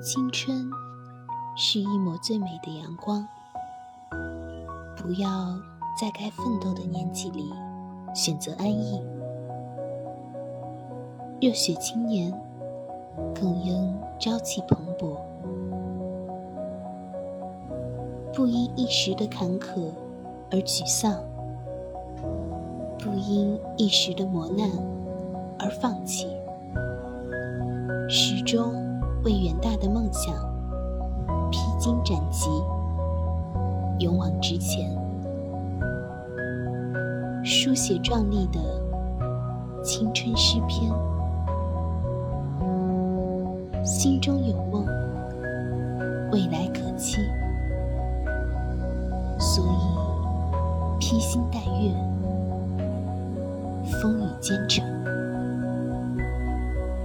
青春是一抹最美的阳光，不要在该奋斗的年纪里选择安逸。热血青年更应朝气蓬勃，不因一时的坎坷而沮丧，不因一时的磨难而放弃，始终。为远大的梦想披荆斩棘，勇往直前，书写壮丽的青春诗篇。心中有梦，未来可期，所以披星戴月，风雨兼程。